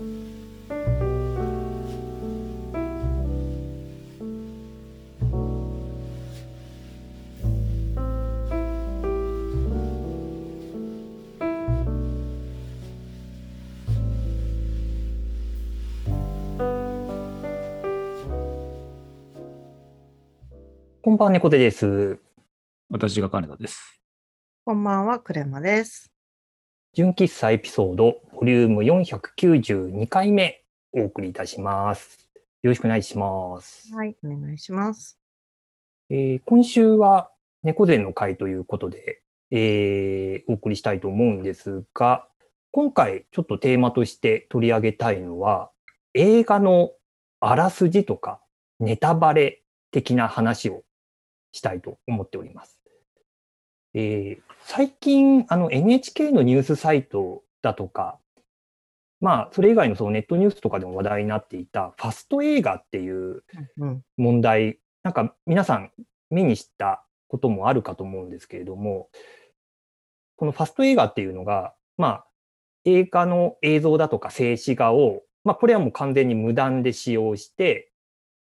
こんばんは、猫背です。私が金田です。こんばんは、クレマです。純喫茶エピソード、ボリューム492回目、お送りいたします。よろしくお願いします。はい、お願いします。えー今週は猫背の会ということで、えーお送りしたいと思うんですが、今回ちょっとテーマとして取り上げたいのは、映画のあらすじとかネタバレ的な話をしたいと思っております。えー最近、あの NHK のニュースサイトだとか、まあ、それ以外のそのネットニュースとかでも話題になっていたファスト映画っていううん、問題、なんか皆さん目にしたこともあるかと思うんですけれども、このファスト映画っていうのが、まあ、映画の映像だとか静止画を、まあ、これはもう完全に無断で使用して、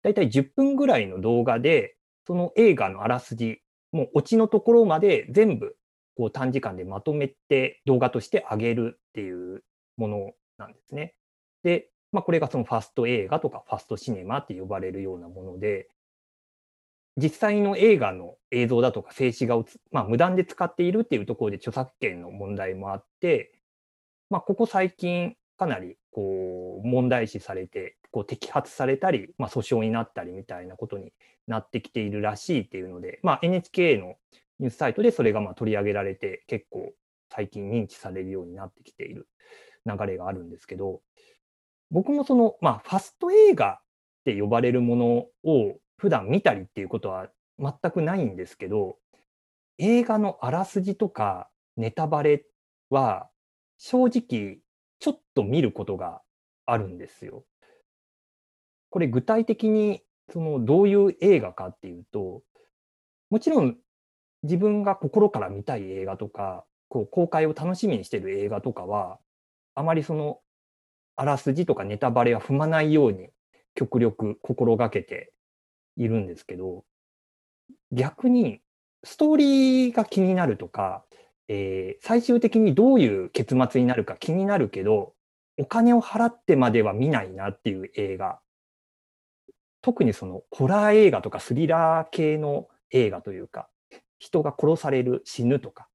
だいたい10分ぐらいの動画で、その映画のあらすじ、もうオチのところまで全部こう短時間でまとめて動画として上げるっていうものなんですね。で、まあ、これがそのファスト映画とかファストシネマって呼ばれるようなもので、実際の映画の映像だとか静止画をつ、まあ、無断で使っているっていうところで著作権の問題もあって、まあ、ここ最近かなりこう問題視されて、こう摘発されたり、まあ、訴訟になったりみたいなことになってきているらしいっていうので、まあ、NHK のニュースサイトでそれがま取り上げられて、結構最近認知されるようになってきている流れがあるんですけど、僕もその、まあ、ファスト映画って呼ばれるものを普段見たりっていうことは全くないんですけど、映画のあらすじとかネタバレは正直ちょっと見ることがあるんですよ。これ具体的にそのどういう映画かっていうと、もちろん自分が心から見たい映画とか、こう公開を楽しみにしてる映画とかは、あまりそのあらすじとかネタバレは踏まないように極力心がけているんですけど、逆にストーリーが気になるとか、えー最終的にどういう結末になるか気になるけど、お金を払ってまでは見ないなっていう映画。特にそのホラー映画とかスリラー系の映画というか、人が殺される、死ぬとか、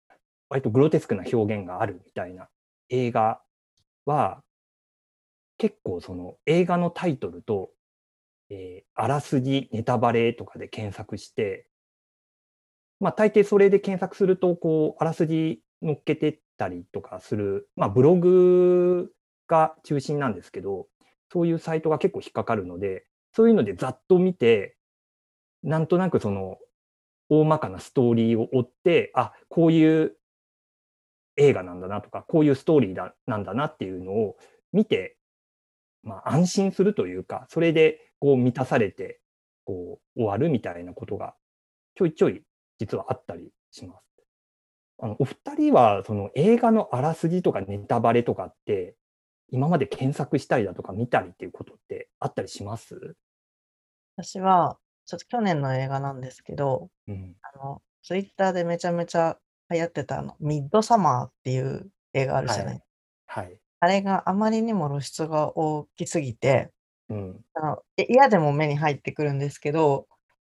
割とグロテスクな表現があるみたいな映画は、結構その映画のタイトルと、えーあらすじ、ネタバレとかで検索して、まあ大抵それで検索すると、こう、あらすじ載っけてったりとかする、まあブログが中心なんですけど、そういうサイトが結構引っかかるので、そういうのでざっと見て、なんとなくその大まかなストーリーを追って、あ、こういう映画なんだなとか、こういうストーリーだなんだなっていうのを見て、まあ安心するというか、それでこう満たされて、こう終わるみたいなことがちょいちょい実はあったりします。あのお二人はその映画のあらすじとかネタバレとかって、今まで検索したりだとか見たりっていうことってあったりします？私は、ちょっと去年の映画なんですけど、うん。あの、ツイッターでめちゃめちゃ流行ってたあの、ミッドサマーっていう映画あるじゃない。はい。あれがあまりにも露出が大きすぎて、うん。あの、い嫌でも目に入ってくるんですけど、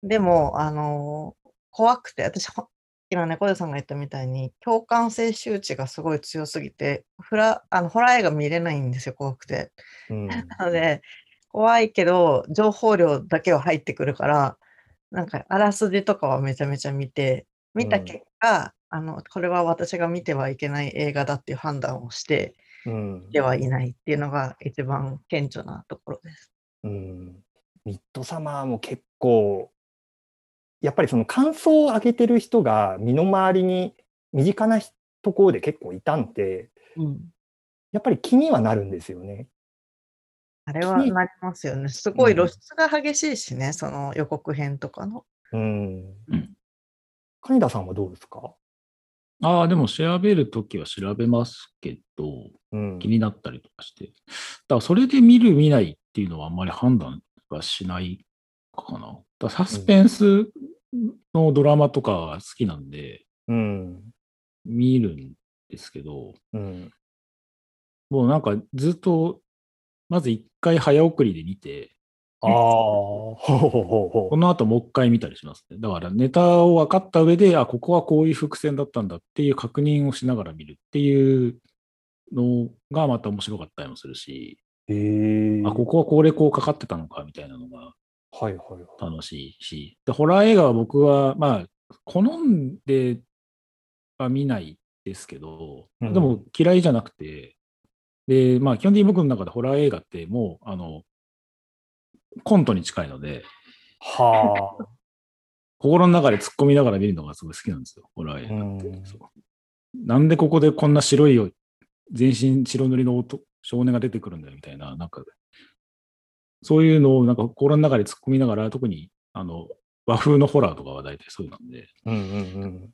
でも、あの、怖くて、私、ほ今猫背さんが言ったみたいに、共感性周知がすごい強すぎて、フラ、あの、ホラー映画見れないんですよ、怖くて。うん。なので、怖いけど、情報量だけは入ってくるから、なんか、あらすじとかはめちゃめちゃ見て、見たうん結果、あの、これは私が見てはいけない映画だっていう判断をして、うんではいないっていうのが一番顕著なところです。うん。ミッドサマーも結構、やっぱりその感想を上げてる人が身の回りに身近なところで結構いたんで、うん。やっぱり気にはなるんですよね。あれはなりますよね。すごいうん露出が激しいしね、その予告編とかの。うんうん。金田さんはどうですか？ああ、でも調べるときは調べますけど、うん気。になったりとかして。だからそれで見る見ないっていうのはあんまり判断はしないかな。だサスペンスのドラマとかは好きなんで、うん。見るんですけど、うん。もうなんかずっと、まず一回早送りで見て、ああ、ほうほうほうほこの後もう一回見たりしますね。だからネタを分かった上で、あ、ここはこういう伏線だったんだっていう確認をしながら見るっていうのがまた面白かったりもするし、う。へえ。あ、ここはこれこうかかってたのかみたいなのがはいはいはい。楽しいし、でホラー映画は僕は、まあ、好んでは見ないですけど、うんでも嫌いじゃなくて、で、まあ、基本的に僕の中でホラー映画ってもう、あの、コントに近いので、はあ。心の中で突っ込みながら見るのがすごい好きなんですよ、ホラー映画って。なんでここでこんな白いよ、全身白塗りの男少年が出てくるんだよみたいな、なんか、そういうのをなんか心の中で突っ込みながら、特にあの和風のホラーとかは大体そうなんで、うんうんうん。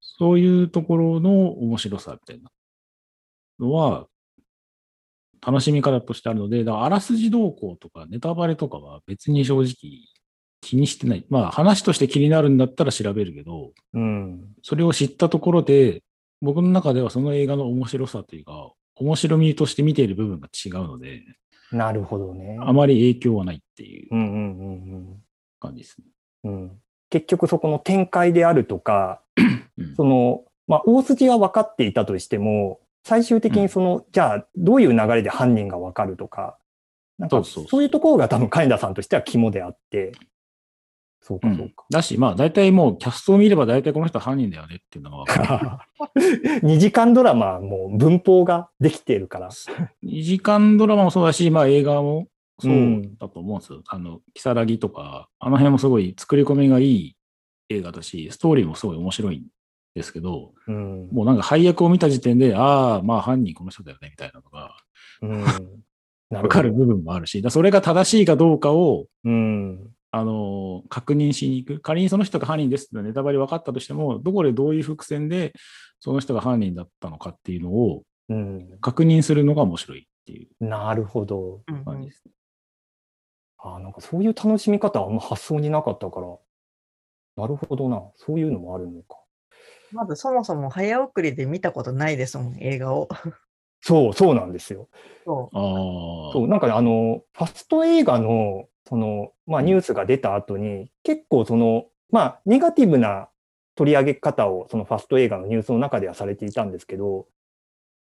そういうところの面白さみたいなのは、楽しみ方としてあるので、だからあらすじ動向とかネタバレとかは別に正直気にしてない。まあ話として気になるんだったら調べるけど、うん。それを知ったところで、僕の中ではその映画の面白さというか、面白みとして見ている部分が違うので、なるほどね。あまり影響はないっていう感じですね。うん。うん。結局そこの展開であるとか、うんその、まあ、大筋は分かっていたとしても、最終的にその、じゃあ、どういう流れで犯人が分かるとか、なんか、そうそうそうそういうところが多分、金田さんとしては肝であって、そうか、そうか。だし、まあ大体もうキャストを見れば大体この人は犯人だよねっていうのが分かる。2時間ドラマはもう文法ができているから。2時間ドラマもそうだし、まあ映画もそううんだと思うんですよ。あの、キサラギとか、あの辺もすごい作り込みがいい映画だし、ストーリーもすごい面白いんですけど、うん。もうなんか配役を見た時点で、ああ、まあ犯人この人だよねみたいなのがうん。かる部分もあるし、だそれが正しいかどうかを、うん。あの、確認しに行く。仮にその人が犯人ですってネタバレ分かったとしても、どこでどういう伏線でその人が犯人だったのかっていうのをうん。確認するのが面白いっていうなるほど。うん感じですね。あなんかそういう楽しみ方はあんま発想になかったから、なるほどな。そういうのもあるのか。まずそもそも早送りで見たことないですもん、映画を。そう、そうなんですよ。そああ。そう、なんかねあの、ファスト映画の、その、まあニュースが出た後に、結構その、まあネガティブな取り上げ方を、そのファスト映画のニュースの中ではされていたんですけど、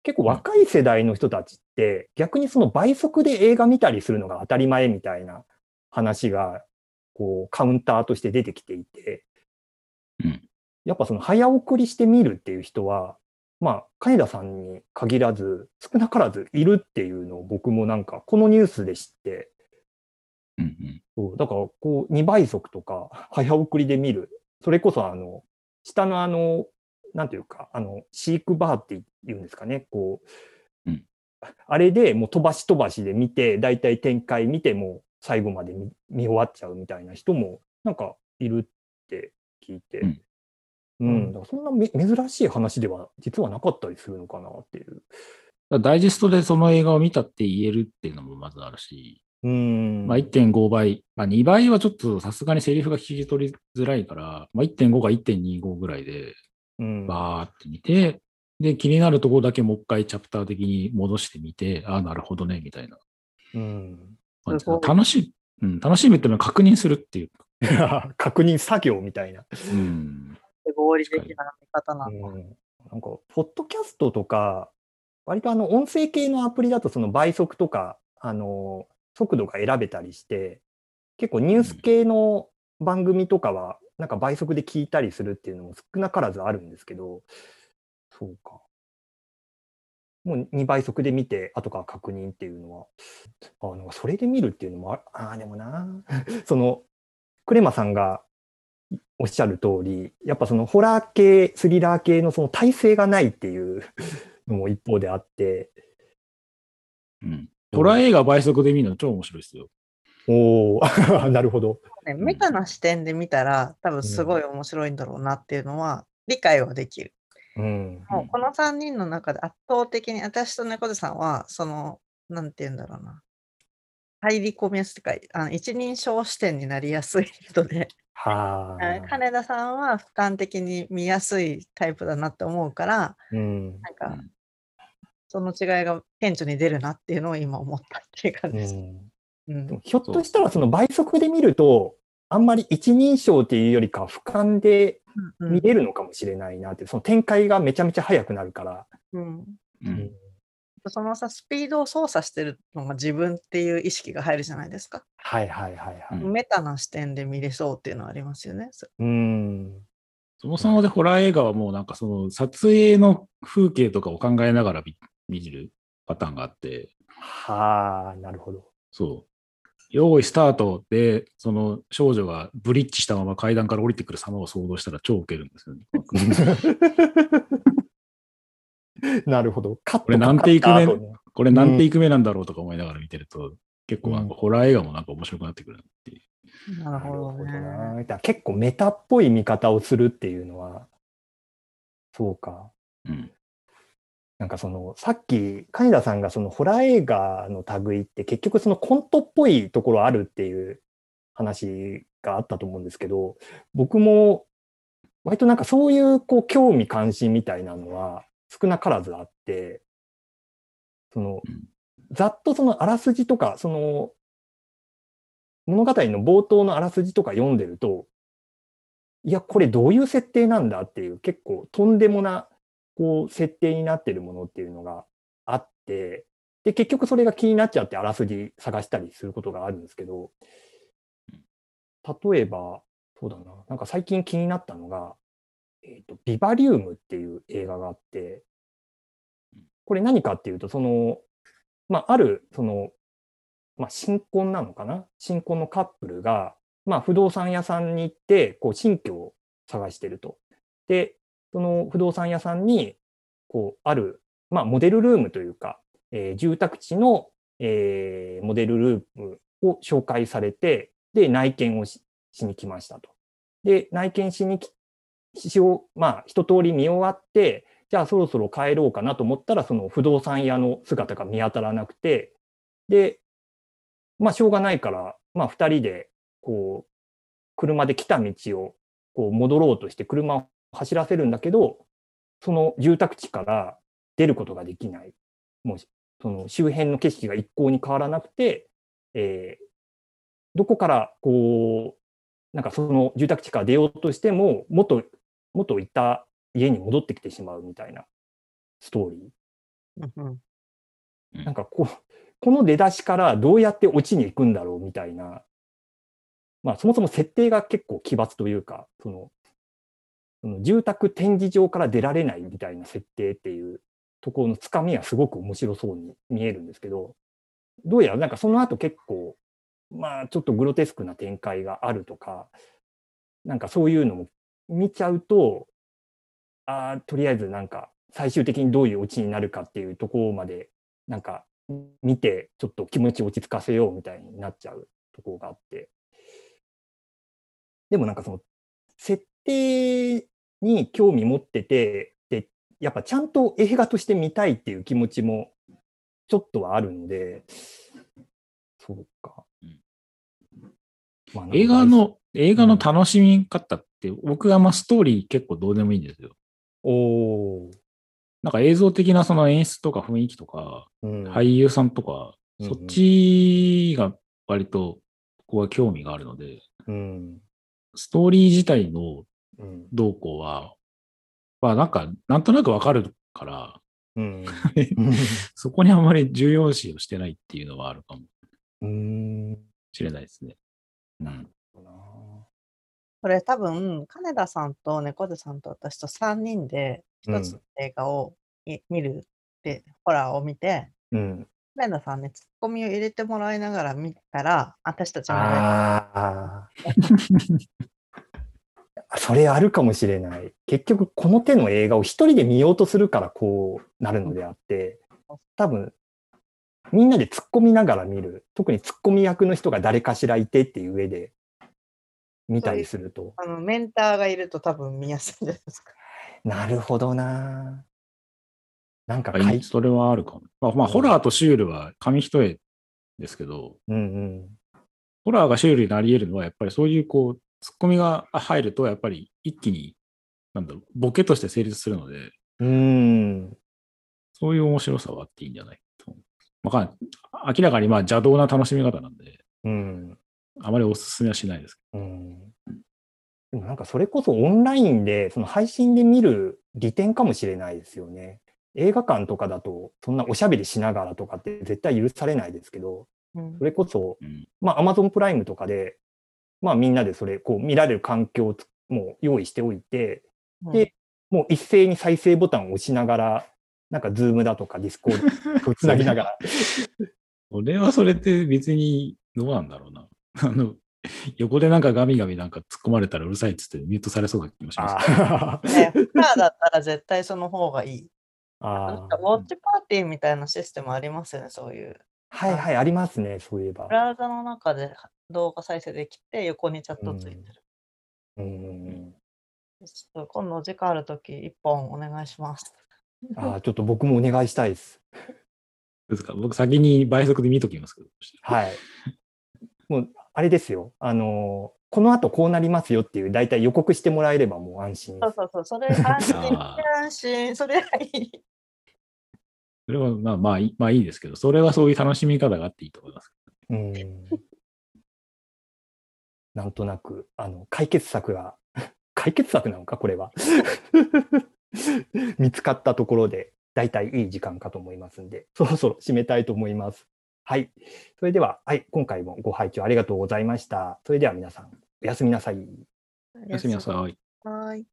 結構若い世代の人たちって、逆にその倍速で映画見たりするのが当たり前みたいな話が、こう、カウンターとして出てきていて、うんやっぱその早送りして見るっていう人は、まあ、金田さんに限らず、少なからずいるっていうのを僕もなんか、このニュースで知って、うんうん。そうだから、こう、2倍速とか、早送りで見る。それこそ、あの、下のあの、なんていうか、あの、飼育バーって言うんですかね、こう、うんあれでもう飛ばし飛ばしで見て、だいたい展開見ても最後まで見見終わっちゃうみたいな人も、なんかいるって聞いて、うんうん、だからそんなめ珍しい話では実はなかったりするのかなっていう。ダイジェストでその映画を見たって言えるっていうのもまずあるし、うん。まあ、1.5倍、まあ、2倍はちょっとさすがにセリフが聞き取りづらいから、まあ、1.5か1.25ぐらいでうん、バーって見て、で、気になるところだけもう一回チャプター的に戻してみて、ああ、なるほどね、みたいなうん。楽しい、うん、楽しみっていうのは確認するっていう。確認作業みたいな。うん。合理的な見方なんだ。ん、なんか、ポッドキャストとか、割とあの、音声系のアプリだとその倍速とか、あの、速度が選べたりして、結構ニュース系の番組とかは、なんか倍速で聞いたりするっていうのも少なからずあるんですけど、そうか。もう2倍速で見て、後から確認っていうのは、あなんかそれで見るっていうのもあ、あでもな、その、クレマさんがおっしゃる通り、やっぱそのホラー系、スリラー系のその体制がないっていう のも一方であって、うん。ホラー映画倍速で見るの超面白いですよ。おお なるほど。ね、メタな視点で見たら、多分すごい面白いんだろうなっていうのは理解はできる。うん。もうこの3人の中で圧倒的に私と猫背さんは、その、なんて言うんだろうな。入り込みやすいか、あの一人称視点になりやすい人で、はあ。え 金田さんは俯瞰的に見やすいタイプだなって思うから、うん。なんか、その違いが顕著に出るなっていうのを今思ったっていう感じです。うんうんひょっとしたらその倍速で見ると、あんまり一人称っていうよりかは俯瞰でうん見れるのかもしれないなって、その展開がめちゃめちゃ速くなるから。うんうんそのさ、スピードを操作してるのが自分っていう意識が入るじゃないですか。はいはいはいはい。うんメタな視点で見れそうっていうのはありますよね。そうん。そもそもでホラー映画はもうなんかその撮影の風景とかを考えながら見見るパターンがあって、はあ、なるほど。そう。用意スタートで、その少女がブリッジしたまま階段から降りてくる様を想像したら超ウケるんですよね。なるほど。カットこれ何テイク目？かかった後ねこれ何テイク目なんだろうとか思いながら見てると、結構なんかホラー映画もなんか面白くなってくるなっていう。なるほどなるほどなね。だ結構メタっぽい見方をするっていうのは、そうか。うん。なんかその、さっき、金田さんがそのホラー映画の類って結局そのコントっぽいところあるっていう話があったと思うんですけど、僕も割となんかそういうこう興味関心みたいなのは少なからずあって、そのうん、ざっとそのあらすじとか、その物語の冒頭のあらすじとか読んでると、いや、これどういう設定なんだっていう結構とんでもなこう設定になってるものっていうのがあって、で、結局それが気になっちゃってあらすじ探したりすることがあるんですけど、例えば、そうだな、なんか最近気になったのが、えっ、と、ビバリウムっていう映画があって、これ何かっていうと、その、まあ、ある、その、まあ、新婚なのかな？新婚のカップルが、まあ、不動産屋さんに行って、こう、新居を探してると。で、その不動産屋さんに、こう、ある、まあ、モデルルームというか、えー住宅地の、えーモデルルームを紹介されて、で、内見をししに来ましたと。で、内見しにき、しを、まあ、一通り見終わって、じゃあそろそろ帰ろうかなと思ったら、その不動産屋の姿が見当たらなくて、で、まあ、しょうがないから、まあ、二人で、こう、車で来た道を、こう、戻ろうとして車を走らせるんだけど、その住宅地から出ることができない。もう、その周辺の景色が一向に変わらなくて、えーどこから、こう、なんかその住宅地から出ようとしても、元、元いた家に戻ってきてしまうみたいなストーリー。うんうん。なんかこう、この出だしからどうやって落ちに行くんだろうみたいな、まあそもそも設定が結構奇抜というか、その、その住宅展示場から出られないみたいな設定っていうところのつかみはすごく面白そうに見えるんですけど、どうやらなんかその後結構、まあちょっとグロテスクな展開があるとか、なんかそういうのも見ちゃうと、ああ、とりあえずなんか最終的にどういうオチになるかっていうところまでなんか見てちょっと気持ち落ち着かせようみたいになっちゃうところがあって。でもなんかその設定に興味持ってて、で、やっぱちゃんと映画として見たいっていう気持ちもちょっとはあるので、そうかうん。まあ映画の、映画の楽しみ方って、僕はまあストーリー結構どうでもいいんですよ。おー、なんか映像的なその演出とか雰囲気とか、うん、俳優さんとか、うんそっちが割とここは興味があるので、うん、ストーリー自体のうん、動向は、まあなんか、なんとなくわかるから、うん、そこにあんまり重要視をしてないっていうのはあるかもうん、しれないですね。うん。これ多分、金田さんと猫背さんと私と3人で一つの映画をい見るって、ホラーを見て、うん。金田さんね、ツッコミを入れてもらいながら見たら、私たちもねああ。それあるかもしれない。結局、この手の映画を一人で見ようとするからこうなるのであって、多分、みんなで突っ込みながら見る。特に突っ込み役の人が誰かしらいてっていう上で見たりすると。あのメンターがいると多分見やすいんじゃないですか。なるほどな。なんかはかいい、それはあるかも。まあ、まあ、ホラーとシュールは紙一重ですけど、うんうん。ホラーがシュールになり得るのは、やっぱりそういうこう、ツッコミが入ると、やっぱり一気に、なんだろう、ボケとして成立するので、うーん。そういう面白さはあっていいんじゃないと思う。わかんない。明らかにまあ邪道な楽しみ方なんで、うん。あまりお勧めはしないですけうん。でもなんかそれこそオンラインで、その配信で見る利点かもしれないですよね。映画館とかだと、そんなおしゃべりしながらとかって絶対許されないですけど、うんそれこそ、ど。うん。まあ、Amazon プライムとかで、まあ、みんなでそれ、こう、見られる環境をつもう用意しておいて、でもう一斉に再生ボタンを押しながら、なんか、ズームだとか、ディスコードをつなぎながら、それはそれって別にどうなんだろうな。あの、横でなんかガミガミなんか突っ込まれたらうるさいっつってミュートされそうな気もしますね、フラーだったら絶対その方がいい。なあんかウォッチパーティーみたいなシステムありますよね、そういう。はいはい、ありますね、そういえばブ。ラウザの中で動画再生できて、横にチャットついてる。うん。ちょっと今度お時間あるとき、一本お願いします。あーちょっと僕もお願いしたいです。ですか？僕先に倍速で見ときますけど。はい。もう、あれですよ。あのーこの後こうなりますよっていう、大体予告してもらえればもう安心そうそうそう、それ安心、あ安心、それはいい。それはまあまあいい、まあいいですけど、それはそういう楽しみ方があっていいと思います。うん。なんとなく、あの、解決策が、解決策なのか、これは。見つかったところで、大体いい時間かと思いますんで、そろそろ締めたいと思います。はい。それでは、はい、今回もご拝聴ありがとうございました。それでは皆さん、おやすみなさい。おやすみなさい。はい。